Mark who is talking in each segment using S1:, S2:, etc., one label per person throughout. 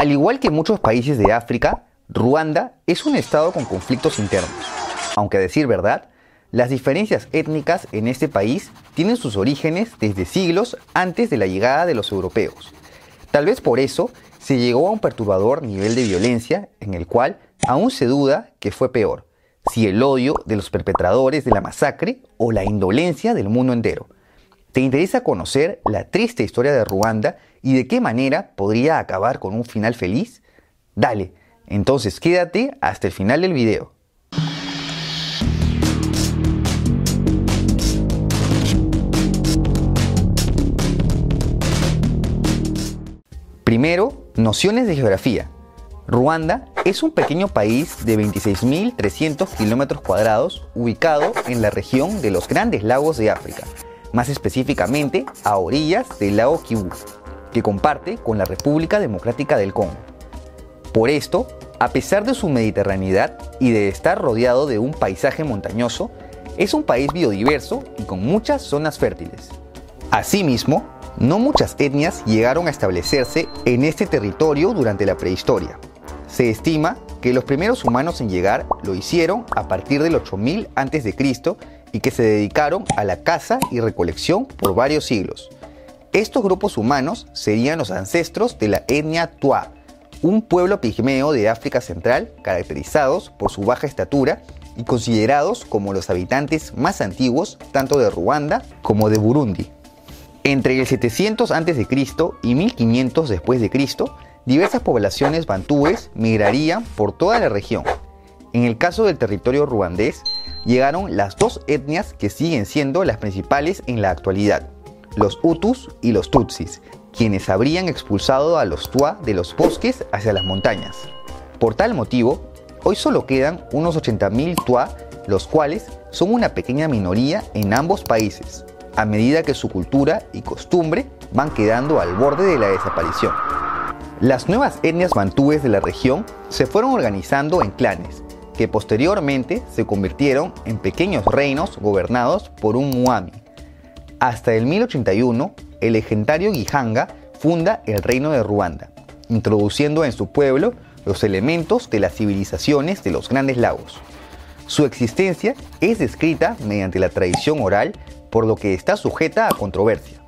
S1: Al igual que muchos países de África, Ruanda es un estado con conflictos internos. Aunque a decir verdad, las diferencias étnicas en este país tienen sus orígenes desde siglos antes de la llegada de los europeos. Tal vez por eso se llegó a un perturbador nivel de violencia en el cual aún se duda que fue peor, si el odio de los perpetradores de la masacre o la indolencia del mundo entero. ¿Te interesa conocer la triste historia de Ruanda y de qué manera podría acabar con un final feliz? Dale, entonces quédate hasta el final del video. Primero, nociones de geografía. Ruanda es un pequeño país de 26.300 kilómetros cuadrados ubicado en la región de los Grandes Lagos de África, más específicamente a orillas del lago Kivu, que comparte con la República Democrática del Congo. Por esto, a pesar de su mediterraneidad y de estar rodeado de un paisaje montañoso, es un país biodiverso y con muchas zonas fértiles. Asimismo, no muchas etnias llegaron a establecerse en este territorio durante la prehistoria. Se estima que los primeros humanos en llegar lo hicieron a partir del 8000 a.C. y que se dedicaron a la caza y recolección por varios siglos. Estos grupos humanos serían los ancestros de la etnia Twa, un pueblo pigmeo de África Central caracterizados por su baja estatura y considerados como los habitantes más antiguos tanto de Ruanda como de Burundi. Entre el 700 a.C. y 1500 después de Cristo, diversas poblaciones bantúes migrarían por toda la región. En el caso del territorio ruandés, llegaron las dos etnias que siguen siendo las principales en la actualidad, los Hutus y los Tutsis, quienes habrían expulsado a los Twa de los bosques hacia las montañas. Por tal motivo, hoy solo quedan unos 80.000 Twa, los cuales son una pequeña minoría en ambos países, a medida que su cultura y costumbre van quedando al borde de la desaparición. Las nuevas etnias bantúes de la región se fueron organizando en clanes, que posteriormente se convirtieron en pequeños reinos gobernados por un muami. Hasta el 1081, el legendario Gihanga funda el reino de Ruanda, introduciendo en su pueblo los elementos de las civilizaciones de los grandes lagos. Su existencia es descrita mediante la tradición oral por lo que está sujeta a controversia.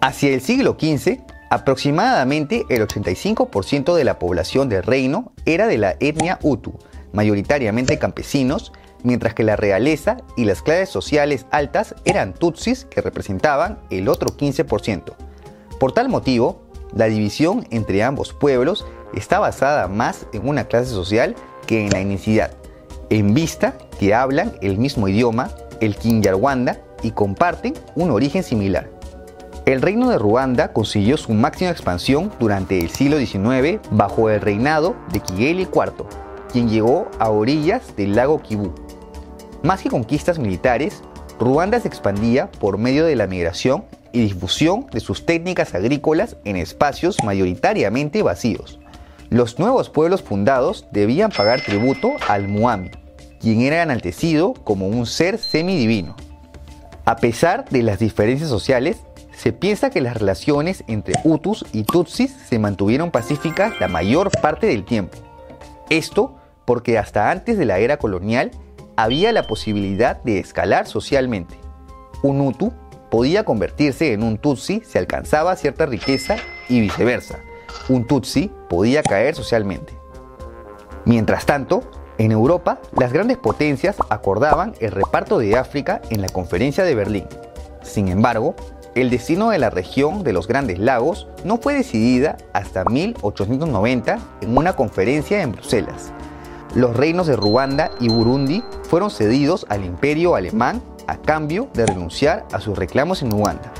S1: Hacia el siglo XV, aproximadamente el 85% de la población del reino era de la etnia Hutu, mayoritariamente campesinos, mientras que la realeza y las clases sociales altas eran tutsis que representaban el otro 15%. Por tal motivo, la división entre ambos pueblos está basada más en una clase social que en la etnicidad, en vista que hablan el mismo idioma, el Kinyarwanda, y comparten un origen similar. El reino de Ruanda consiguió su máxima expansión durante el siglo XIX bajo el reinado de Kigeli IV, quien llegó a orillas del lago Kivu. Más que conquistas militares, Ruanda se expandía por medio de la migración y difusión de sus técnicas agrícolas en espacios mayoritariamente vacíos. Los nuevos pueblos fundados debían pagar tributo al Muami, quien era enaltecido como un ser semidivino. A pesar de las diferencias sociales, se piensa que las relaciones entre Hutus y Tutsis se mantuvieron pacíficas la mayor parte del tiempo. Esto porque hasta antes de la era colonial había la posibilidad de escalar socialmente. Un Hutu podía convertirse en un Tutsi si alcanzaba cierta riqueza y viceversa. Un Tutsi podía caer socialmente. Mientras tanto, en Europa, las grandes potencias acordaban el reparto de África en la Conferencia de Berlín. Sin embargo, el destino de la región de los Grandes Lagos no fue decidida hasta 1890 en una conferencia en Bruselas. Los reinos de Ruanda y Burundi fueron cedidos al imperio alemán a cambio de renunciar a sus reclamos en Uganda.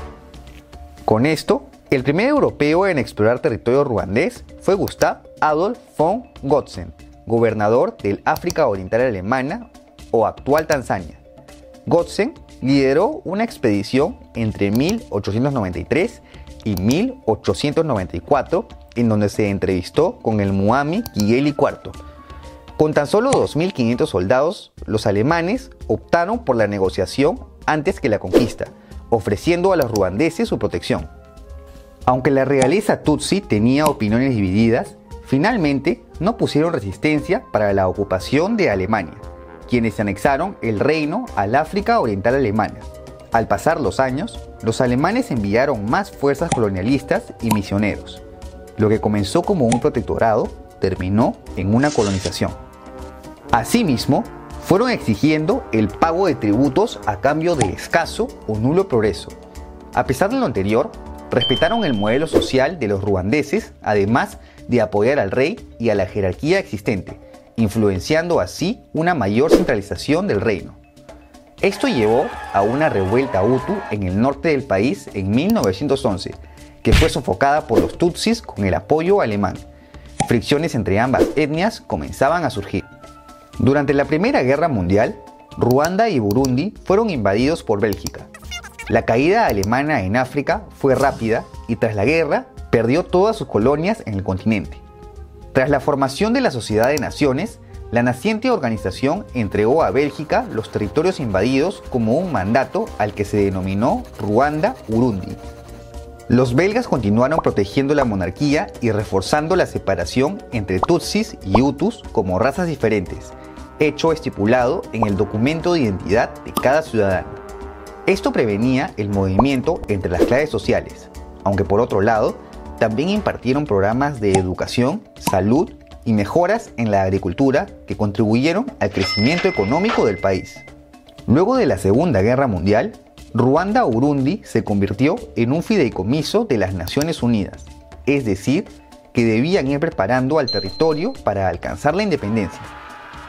S1: Con esto, el primer europeo en explorar territorio ruandés fue Gustav Adolf von Gotzen, gobernador del África Oriental Alemana o actual Tanzania. Gotzen lideró una expedición entre 1893 y 1894 en donde se entrevistó con el Muami Kigeli IV. Con tan solo 2.500 soldados, los alemanes optaron por la negociación antes que la conquista, ofreciendo a los ruandeses su protección. Aunque la realeza Tutsi tenía opiniones divididas, Finalmente, no pusieron resistencia para la ocupación de Alemania, quienes anexaron el reino al África Oriental Alemana. Al pasar los años, los alemanes enviaron más fuerzas colonialistas y misioneros. Lo que comenzó como un protectorado terminó en una colonización. Asimismo, fueron exigiendo el pago de tributos a cambio de escaso o nulo progreso. A pesar de lo anterior, respetaron el modelo social de los ruandeses, además de apoyar al rey y a la jerarquía existente, influenciando así una mayor centralización del reino. Esto llevó a una revuelta Hutu en el norte del país en 1911, que fue sofocada por los Tutsis con el apoyo alemán. Fricciones entre ambas etnias comenzaban a surgir. Durante la Primera Guerra Mundial, Ruanda y Burundi fueron invadidos por Bélgica. La caída alemana en África fue rápida y tras la guerra perdió todas sus colonias en el continente. Tras la formación de la Sociedad de Naciones, la naciente organización entregó a Bélgica los territorios invadidos como un mandato al que se denominó Ruanda-Urundi. Los belgas continuaron protegiendo la monarquía y reforzando la separación entre Tutsis y Hutus como razas diferentes, hecho estipulado en el documento de identidad de cada ciudadano. Esto prevenía el movimiento entre las clases sociales, aunque por otro lado, también impartieron programas de educación, salud y mejoras en la agricultura que contribuyeron al crecimiento económico del país. Luego de la Segunda Guerra Mundial, Ruanda-Urundi se convirtió en un fideicomiso de las Naciones Unidas, es decir, que debían ir preparando al territorio para alcanzar la independencia.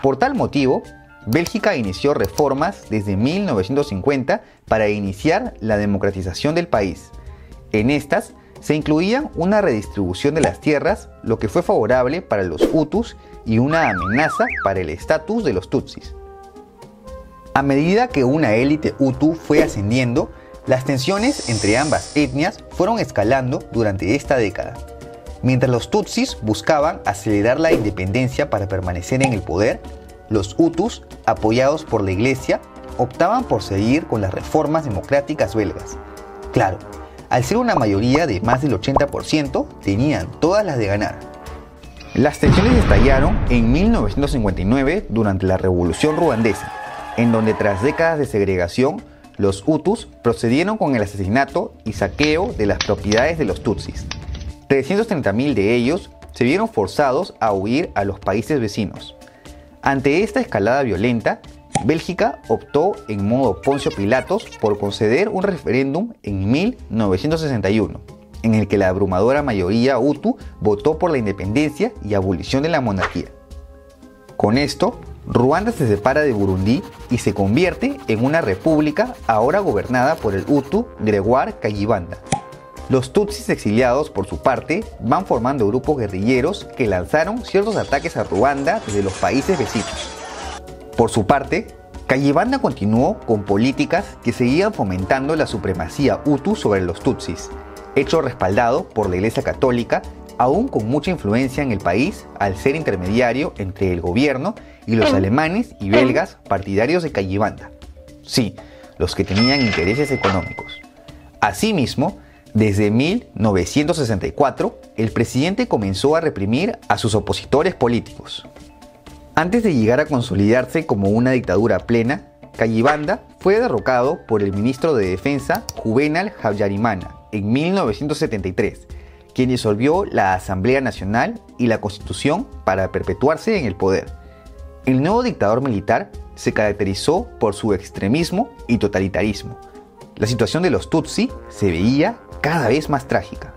S1: Por tal motivo, Bélgica inició reformas desde 1950 para iniciar la democratización del país. En estas se incluía una redistribución de las tierras, lo que fue favorable para los Hutus y una amenaza para el estatus de los Tutsis. A medida que una élite Hutu fue ascendiendo, las tensiones entre ambas etnias fueron escalando durante esta década. Mientras los Tutsis buscaban acelerar la independencia para permanecer en el poder, los Hutus, apoyados por la Iglesia, optaban por seguir con las reformas democráticas belgas. Claro, al ser una mayoría de más del 80%, tenían todas las de ganar. Las tensiones estallaron en 1959 durante la Revolución Ruandesa, en donde tras décadas de segregación, los Hutus procedieron con el asesinato y saqueo de las propiedades de los Tutsis. 330.000 de ellos se vieron forzados a huir a los países vecinos. Ante esta escalada violenta, Bélgica optó en modo Poncio Pilatos por conceder un referéndum en 1961, en el que la abrumadora mayoría Hutu votó por la independencia y abolición de la monarquía. Con esto, Ruanda se separa de Burundi y se convierte en una república ahora gobernada por el Hutu Gregoire Kayibanda. Los Tutsis exiliados, por su parte, van formando grupos guerrilleros que lanzaron ciertos ataques a Ruanda desde los países vecinos. Por su parte, Kayibanda continuó con políticas que seguían fomentando la supremacía Hutu sobre los Tutsis, hecho respaldado por la Iglesia Católica, aún con mucha influencia en el país al ser intermediario entre el gobierno y los alemanes y belgas partidarios de Kayibanda. Sí, los que tenían intereses económicos. Asimismo, desde 1964, el presidente comenzó a reprimir a sus opositores políticos. Antes de llegar a consolidarse como una dictadura plena, Cayibanda fue derrocado por el ministro de Defensa Juvenal Habyarimana en 1973, quien disolvió la Asamblea Nacional y la Constitución para perpetuarse en el poder. El nuevo dictador militar se caracterizó por su extremismo y totalitarismo. La situación de los Tutsi se veía cada vez más trágica.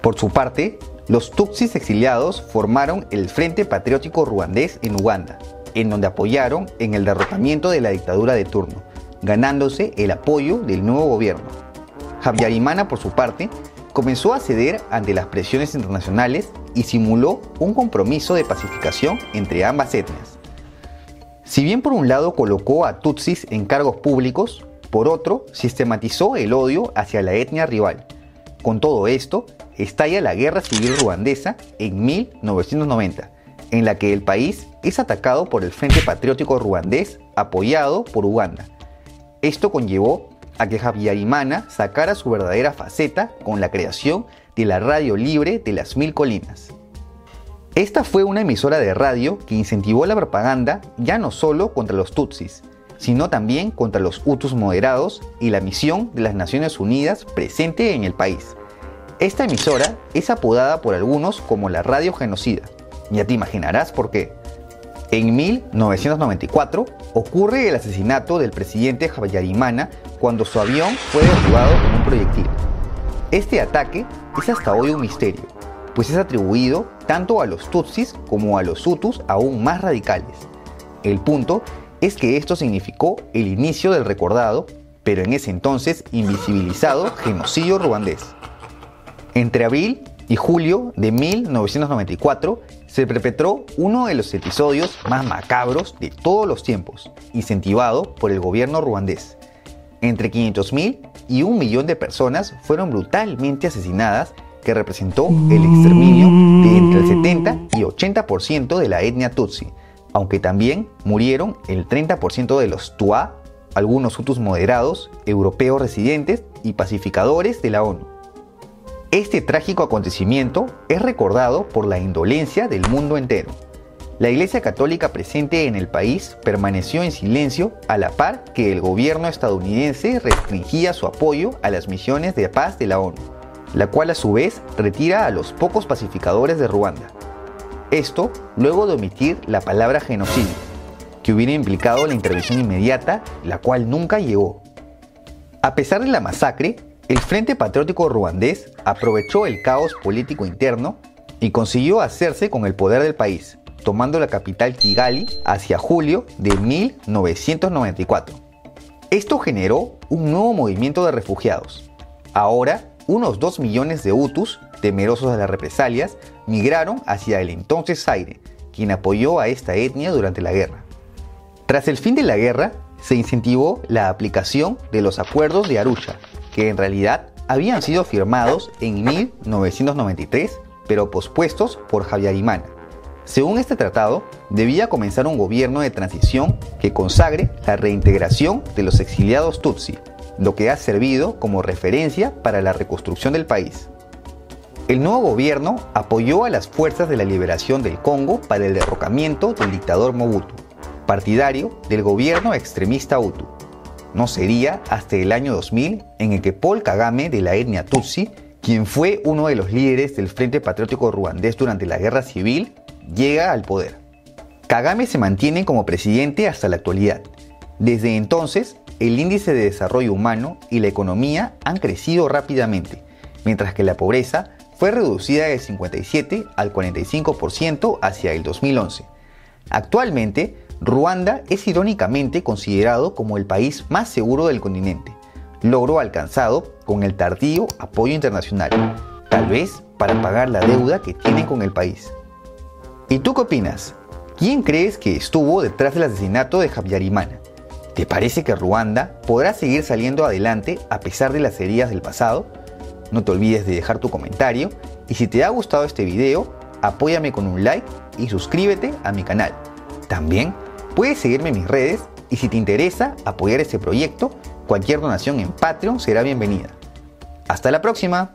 S1: Por su parte, los Tutsis exiliados formaron el Frente Patriótico Ruandés en Uganda, en donde apoyaron en el derrotamiento de la dictadura de turno, ganándose el apoyo del nuevo gobierno. Habyarimana, por su parte, comenzó a ceder ante las presiones internacionales y simuló un compromiso de pacificación entre ambas etnias. Si bien por un lado colocó a Tutsis en cargos públicos, por otro sistematizó el odio hacia la etnia rival. Con todo esto, estalla la Guerra Civil Ruandesa en 1990, en la que el país es atacado por el Frente Patriótico Ruandés apoyado por Uganda. Esto conllevó a que Habyarimana sacara su verdadera faceta con la creación de la Radio Libre de las Mil Colinas. Esta fue una emisora de radio que incentivó la propaganda ya no solo contra los Tutsis, sino también contra los Hutus moderados y la misión de las Naciones Unidas presente en el país. Esta emisora es apodada por algunos como la radio genocida. Ya te imaginarás por qué. En 1994 ocurre el asesinato del presidente Habyarimana cuando su avión fue derribado con un proyectil. Este ataque es hasta hoy un misterio, pues es atribuido tanto a los Tutsis como a los Hutus aún más radicales. El punto es que esto significó el inicio del recordado, pero en ese entonces invisibilizado genocidio ruandés. Entre abril y julio de 1994 se perpetró uno de los episodios más macabros de todos los tiempos, incentivado por el gobierno ruandés. Entre 500.000 y un millón de personas fueron brutalmente asesinadas, que representó el exterminio de entre el 70 y 80% de la etnia Tutsi, aunque también murieron el 30% de los Tuá, algunos Hutus moderados, europeos residentes y pacificadores de la ONU. Este trágico acontecimiento es recordado por la indolencia del mundo entero. La Iglesia Católica presente en el país permaneció en silencio a la par que el gobierno estadounidense restringía su apoyo a las misiones de paz de la ONU, la cual a su vez retira a los pocos pacificadores de Ruanda. Esto luego de omitir la palabra genocidio, que hubiera implicado la intervención inmediata, la cual nunca llegó. A pesar de la masacre, el Frente Patriótico Ruandés aprovechó el caos político interno y consiguió hacerse con el poder del país, tomando la capital Kigali hacia julio de 1994. Esto generó un nuevo movimiento de refugiados. Ahora, unos 2 millones de Hutus, temerosos de las represalias, migraron hacia el entonces Zaire, quien apoyó a esta etnia durante la guerra. Tras el fin de la guerra, se incentivó la aplicación de los acuerdos de Arusha, que en realidad habían sido firmados en 1993, pero pospuestos por Habyarimana. Según este tratado, debía comenzar un gobierno de transición que consagre la reintegración de los exiliados Tutsi, lo que ha servido como referencia para la reconstrucción del país. El nuevo gobierno apoyó a las fuerzas de la liberación del Congo para el derrocamiento del dictador Mobutu, partidario del gobierno extremista Hutu. No sería hasta el año 2000 en el que Paul Kagame de la etnia Tutsi, quien fue uno de los líderes del Frente Patriótico Ruandés durante la Guerra Civil, llega al poder. Kagame se mantiene como presidente hasta la actualidad. Desde entonces, el índice de desarrollo humano y la economía han crecido rápidamente, mientras que la pobreza fue reducida del 57 al 45% hacia el 2011. Actualmente, Ruanda es irónicamente considerado como el país más seguro del continente, logro alcanzado con el tardío apoyo internacional, tal vez para pagar la deuda que tiene con el país. ¿Y tú qué opinas? ¿Quién crees que estuvo detrás del asesinato de Habyarimana? ¿Te parece que Ruanda podrá seguir saliendo adelante a pesar de las heridas del pasado? No te olvides de dejar tu comentario y si te ha gustado este video, apóyame con un like y suscríbete a mi canal. También puedes seguirme en mis redes y si te interesa apoyar este proyecto, cualquier donación en Patreon será bienvenida. Hasta la próxima.